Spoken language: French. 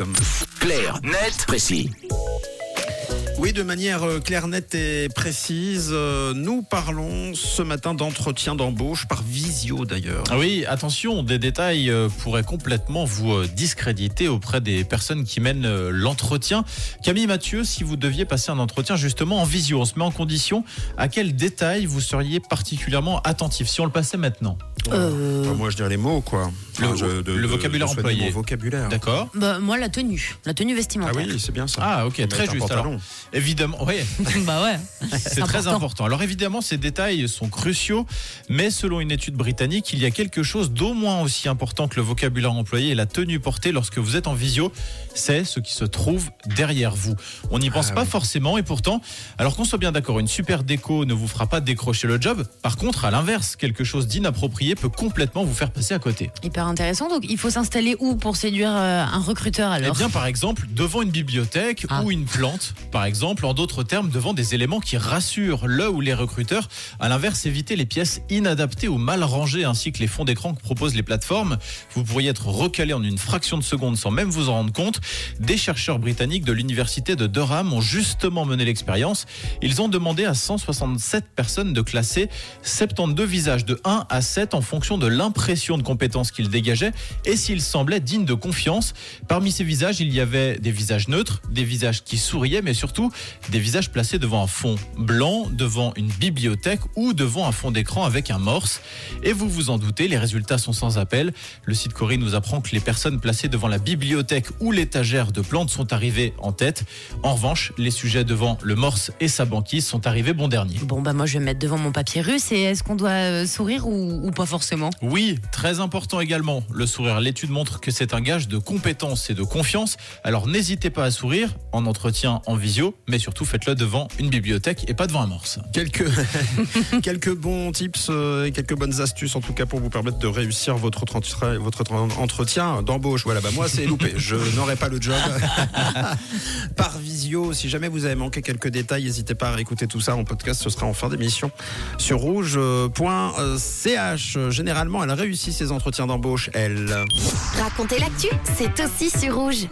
Tom. Clair, net, précis. Oui, de manière euh, claire, nette et précise, euh, nous parlons ce matin d'entretien d'embauche par visio d'ailleurs. Ah oui, attention, des détails euh, pourraient complètement vous discréditer auprès des personnes qui mènent l'entretien. Camille Mathieu, si vous deviez passer un entretien justement en visio, on se met en condition, à quel détail vous seriez particulièrement attentif si on le passait maintenant? Euh, Enfin, moi, je dirais les mots, quoi. Le- vocabulaire de employé. Mon vocabulaire. D'accord bah, moi, la tenue. La tenue Ah vestimentaire. oui, c'est bien ça. Ah ok, très juste. Alors, évidemment, oui, bah ouais. c'est très important. important. Alors évidemment, ces détails sont cruciaux, mais selon une étude britannique, il y a quelque chose d'au moins aussi important que le vocabulaire employé et la tenue portée lorsque vous êtes en visio, c'est ce qui se trouve derrière vous. On n'y pense Ah pas oui. forcément et pourtant, alors qu'on soit bien d'accord, une super déco ne vous fera pas décrocher le job. Par contre, à l'inverse, quelque chose d'inapproprié peut complètement vous faire passer à côté. Hyper intéressant. Donc, il faut s'installer où pour séduire euh, un recruteur Eh alors bien, par exemple, devant une bibliothèque Ah. ou une plante, par exemple, en d'autres termes, devant des éléments qui rassurent le ou les recruteurs. À l'inverse, évitez les pièces inadaptées ou mal rangées ainsi que les fonds d'écran que proposent les plateformes. Vous pourriez être recalé en une fraction de seconde sans même vous en rendre compte. Des chercheurs britanniques de l'université de Durham ont justement mené l'expérience. Ils ont demandé à 167 personnes de classer 72 visages de 1 à 7 en fonction de l'impression de compétences qu'ils dégageaient et s'ils semblaient dignes de confiance. Parmi ces visages, il y avait des visages neutres, des visages qui souriaient, mais surtout des visages placés devant un fond blanc, devant une bibliothèque ou devant un fond d'écran avec un morse. Et vous vous en doutez, les résultats sont sans appel. Le site Corée nous apprend que les personnes placées devant la bibliothèque ou l'étagère de plantes sont arrivées en tête. En revanche, les sujets devant le morse et sa banquise sont arrivés bon dernier. Bon, bah moi, je vais me mettre devant mon papier russe. Et est-ce qu'on doit euh, sourire ou, ou pas forcément Oui, très important également. Le sourire, l'étude montre que c'est un gage de compétence et de confiance. Alors n'hésitez pas à sourire en entretien, en visio, mais surtout faites-le devant une bibliothèque et pas devant un morse. Quelques, quelques bons tips euh, et quelques bonnes astuces en tout cas pour vous permettre de réussir votre, entretien- votre entretien d'embauche. Voilà, bah moi c'est loupé. Je n'aurai pas le job. Par visio, si jamais vous avez manqué quelques détails, n'hésitez pas à réécouter tout ça en podcast. Ce sera en fin d'émission sur rouge.ch. Généralement, elle réussit ses entretiens d'embauche, elle. Racontez l'actu, c'est aussi sur rouge.